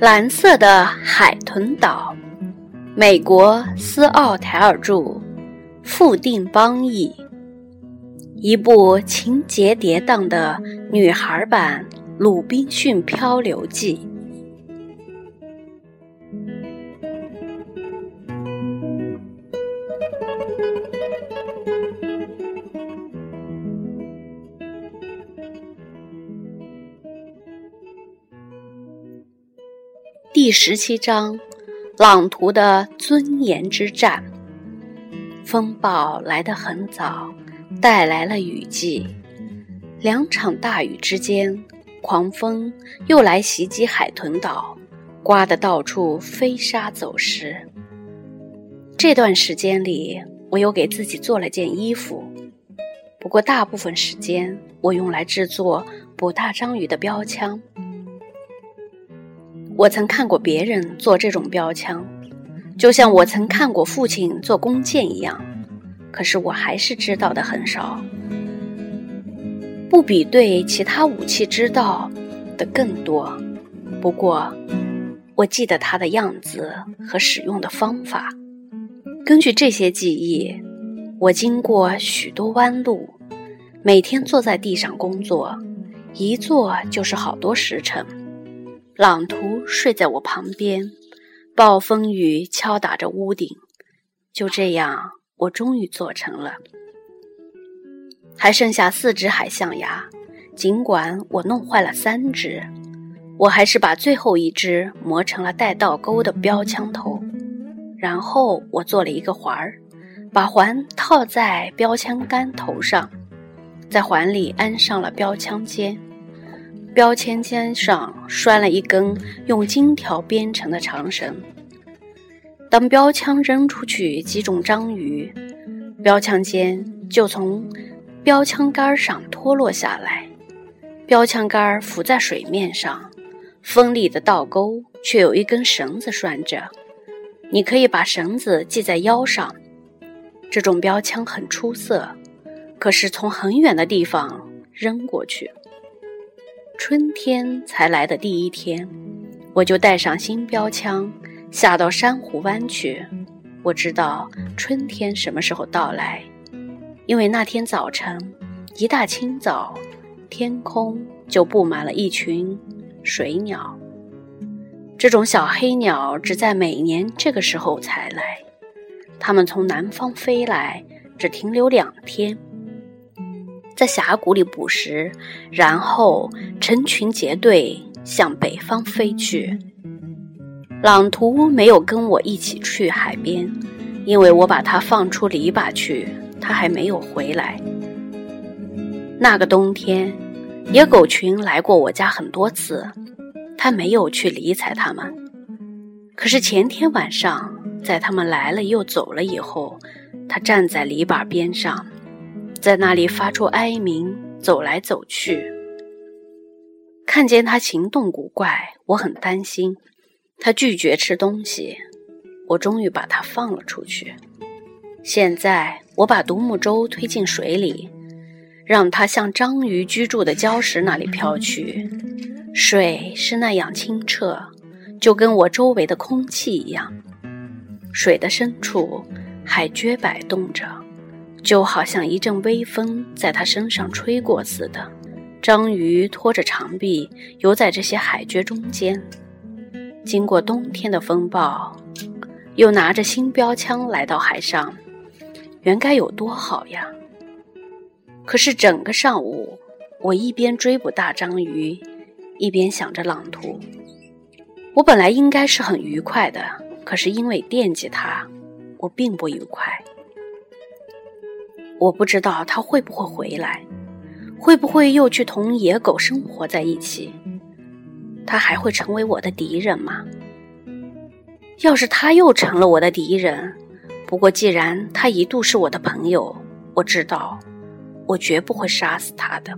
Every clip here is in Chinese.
蓝色的海豚岛，美国斯奥台尔著，富定邦译。一部情节跌宕的女孩版《鲁滨逊漂流记》。第十七章：朗图的尊严之战。风暴来得很早，带来了雨季。两场大雨之间，狂风又来袭击海豚岛，刮得到处飞沙走石。这段时间里，我又给自己做了件衣服，不过大部分时间我用来制作捕大章鱼的标枪。我曾看过别人做这种标枪，就像我曾看过父亲做弓箭一样，可是我还是知道的很少，不比对其他武器知道的更多。不过，我记得它的样子和使用的方法。根据这些记忆，我经过许多弯路，每天坐在地上工作，一坐就是好多时辰。朗图睡在我旁边，暴风雨敲打着屋顶。就这样，我终于做成了。还剩下四只海象牙，尽管我弄坏了三只，我还是把最后一只磨成了带倒钩的标枪头。然后我做了一个环儿，把环套在标枪杆头上，在环里安上了标枪尖。标签尖上拴了一根用金条编成的长绳。当标枪扔出去击中章鱼，标枪尖就从标枪杆上脱落下来。标枪杆浮在水面上，锋利的倒钩却有一根绳子拴着。你可以把绳子系在腰上。这种标枪很出色，可是从很远的地方扔过去。春天才来的第一天，我就带上新标枪下到珊瑚湾去。我知道春天什么时候到来，因为那天早晨一大清早，天空就布满了一群水鸟。这种小黑鸟只在每年这个时候才来，它们从南方飞来，只停留两天。在峡谷里捕食，然后成群结队向北方飞去。朗图没有跟我一起去海边，因为我把他放出篱笆去，他还没有回来。那个冬天，野狗群来过我家很多次，他没有去理睬他们。可是前天晚上，在他们来了又走了以后，他站在篱笆边上。在那里发出哀鸣，走来走去。看见他行动古怪，我很担心。他拒绝吃东西，我终于把他放了出去。现在我把独木舟推进水里，让它向章鱼居住的礁石那里飘去。水是那样清澈，就跟我周围的空气一样。水的深处，海鹃摆动着。就好像一阵微风在他身上吹过似的，章鱼拖着长臂游在这些海蕨中间。经过冬天的风暴，又拿着新标枪来到海上，原该有多好呀！可是整个上午，我一边追捕大章鱼，一边想着朗图。我本来应该是很愉快的，可是因为惦记他，我并不愉快。我不知道他会不会回来，会不会又去同野狗生活在一起。他还会成为我的敌人吗？要是他又成了我的敌人，不过既然他一度是我的朋友，我知道，我绝不会杀死他的。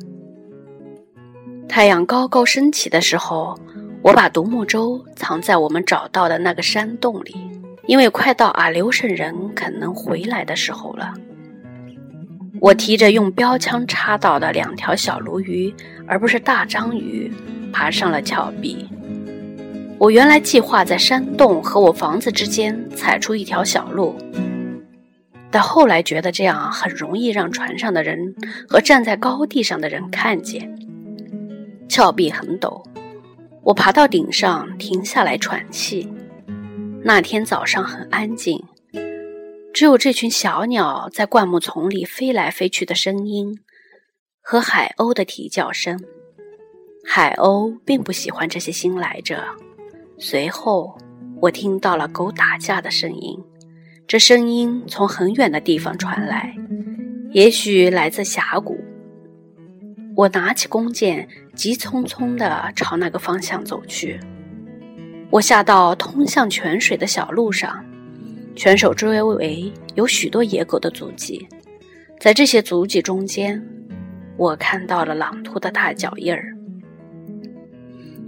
太阳高高升起的时候，我把独木舟藏在我们找到的那个山洞里，因为快到阿留申人可能回来的时候了。我提着用标枪插到的两条小鲈鱼，而不是大章鱼，爬上了峭壁。我原来计划在山洞和我房子之间踩出一条小路，但后来觉得这样很容易让船上的人和站在高地上的人看见。峭壁很陡，我爬到顶上，停下来喘气。那天早上很安静，只有这群小鸟在灌木丛里飞来飞去的声音和海鸥的啼叫声。海鸥并不喜欢这些新来者。随后，我听到了狗打架的声音，这声音从很远的地方传来，也许来自峡谷。我拿起弓箭，急匆匆地朝那个方向走去。我下到通向泉水的小路上，泉手周围有许多野狗的足迹，在这些足迹中间，我看到了朗图的大脚印儿。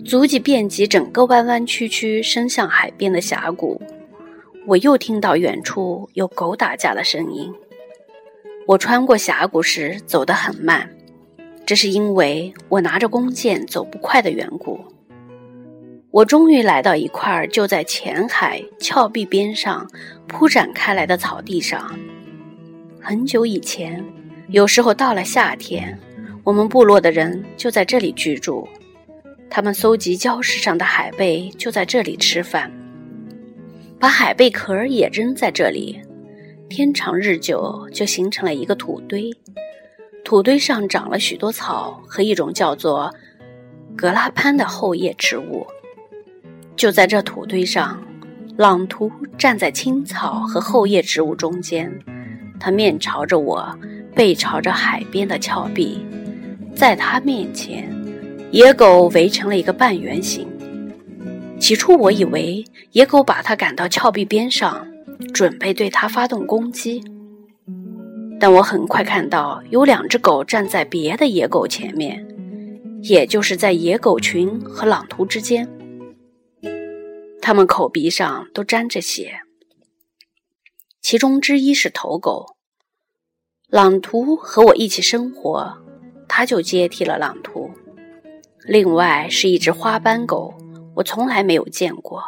足迹遍及整个弯弯曲曲伸向海边的峡谷。我又听到远处有狗打架的声音。我穿过峡谷时走得很慢。这是因为我拿着弓箭走不快的缘故。我终于来到一块就在浅海峭壁边上铺展开来的草地上。很久以前，有时候到了夏天，我们部落的人就在这里居住。他们搜集礁石上的海贝，就在这里吃饭，把海贝壳也扔在这里。天长日久，就形成了一个土堆。土堆上长了许多草和一种叫做格拉潘的厚叶植物。就在这土堆上，朗图站在青草和厚叶植物中间，他面朝着我，背朝着海边的峭壁。在他面前，野狗围成了一个半圆形。起初，我以为野狗把他赶到峭壁边上，准备对他发动攻击。但我很快看到有两只狗站在别的野狗前面，也就是在野狗群和朗图之间。它们口鼻上都沾着血。其中之一是头狗，朗图和我一起生活，它就接替了朗图。另外是一只花斑狗，我从来没有见过。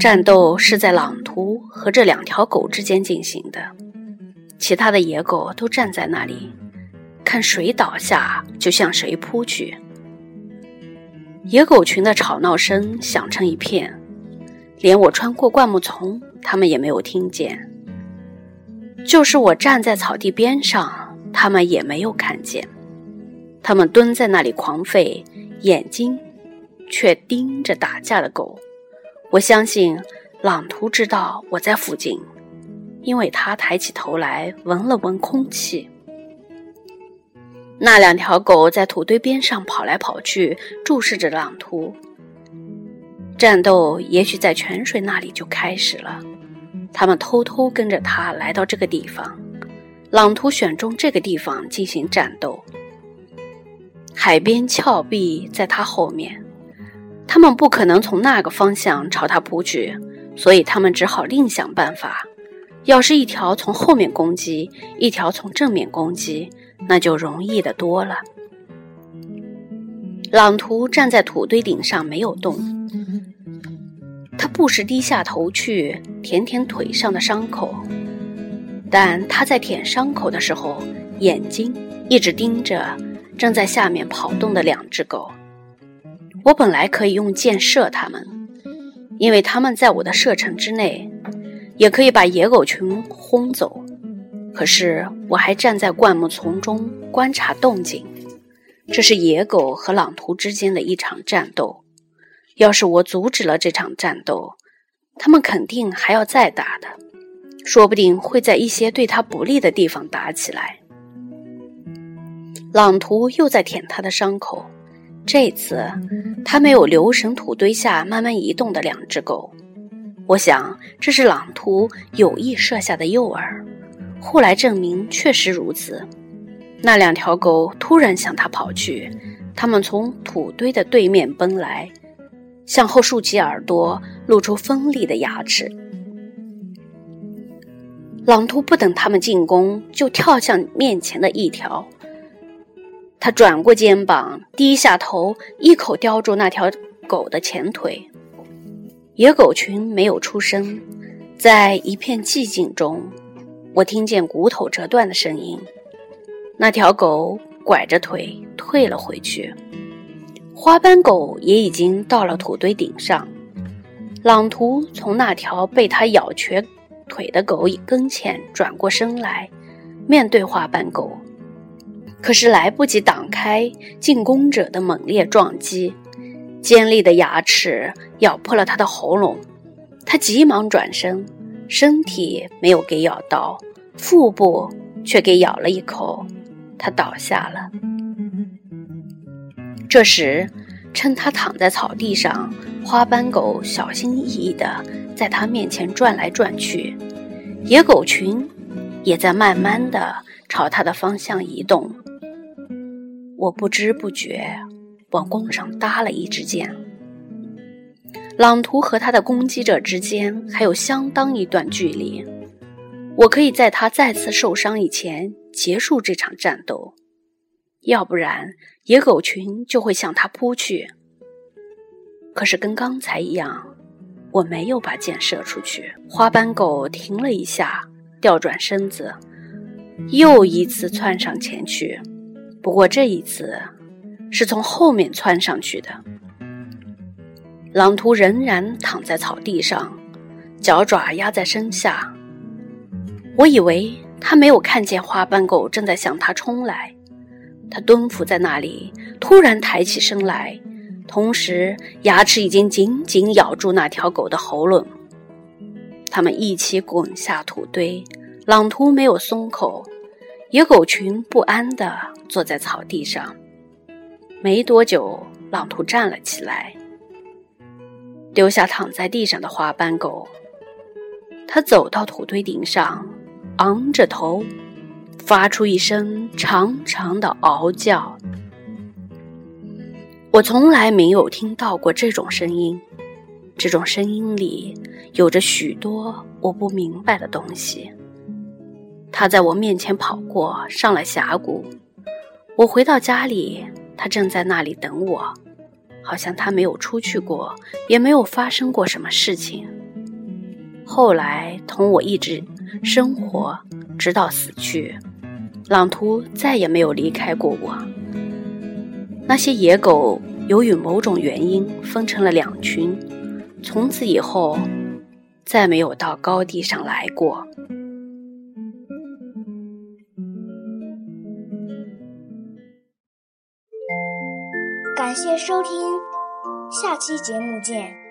战斗是在朗图和这两条狗之间进行的。其他的野狗都站在那里，看谁倒下就向谁扑去。野狗群的吵闹声响成一片，连我穿过灌木丛，他们也没有听见。就是我站在草地边上，他们也没有看见。他们蹲在那里狂吠，眼睛却盯着打架的狗。我相信朗图知道我在附近。因为他抬起头来闻了闻空气，那两条狗在土堆边上跑来跑去，注视着朗图。战斗也许在泉水那里就开始了，他们偷偷跟着他来到这个地方。朗图选中这个地方进行战斗，海边峭壁在他后面，他们不可能从那个方向朝他扑去，所以他们只好另想办法。要是一条从后面攻击，一条从正面攻击，那就容易的多了。朗图站在土堆顶上没有动，他不时低下头去舔舔腿上的伤口，但他在舔伤口的时候，眼睛一直盯着正在下面跑动的两只狗。我本来可以用箭射它们，因为它们在我的射程之内。也可以把野狗群轰走，可是我还站在灌木丛中观察动静。这是野狗和朗图之间的一场战斗。要是我阻止了这场战斗，他们肯定还要再打的，说不定会在一些对他不利的地方打起来。朗图又在舔他的伤口，这次，他没有留神土堆下慢慢移动的两只狗。我想这是朗图有意设下的诱饵。后来证明确实如此。那两条狗突然向他跑去，它们从土堆的对面奔来，向后竖起耳朵，露出锋利的牙齿。朗图不等他们进攻，就跳向面前的一条。他转过肩膀，低下头，一口叼住那条狗的前腿。野狗群没有出声，在一片寂静中，我听见骨头折断的声音。那条狗拐着腿退了回去。花斑狗也已经到了土堆顶上。朗图从那条被它咬瘸。腿的狗跟前转过身来，面对花斑狗，可是来不及挡开进攻者的猛烈撞击，尖利的牙齿咬破了他的喉咙。他急忙转身，身体没有给咬到，腹部却给咬了一口，他倒下了。这时，趁他躺在草地上，花斑狗小心翼翼地在他面前转来转去，野狗群也在慢慢地朝他的方向移动。我不知不觉往弓上搭了一支箭。朗图和他的攻击者之间还有相当一段距离，我可以在他再次受伤以前结束这场战斗。要不然，野狗群就会向他扑去。可是跟刚才一样，我没有把箭射出去。花斑狗停了一下，调转身子，又一次窜上前去。不过这一次，是从后面窜上去的。朗图仍然躺在草地上，脚爪压在身下。我以为他没有看见花斑狗正在向他冲来。他蹲伏在那里，突然抬起身来，同时牙齿已经紧紧咬住那条狗的喉咙。他们一起滚下土堆，朗图没有松口，野狗群不安地坐在草地上。没多久，朗图站了起来，丢下躺在地上的花斑狗。他走到土堆顶上，昂着头。发出一声长长的嗷叫，我从来没有听到过这种声音。这种声音里有着许多我不明白的东西。他在我面前跑过，上了峡谷。我回到家里，他正在那里等我，好像他没有出去过，也没有发生过什么事情。后来同我一直生活，直到死去。朗图再也没有离开过我。那些野狗由于某种原因分成了两群，从此以后再没有到高地上来过。感谢收听，下期节目见。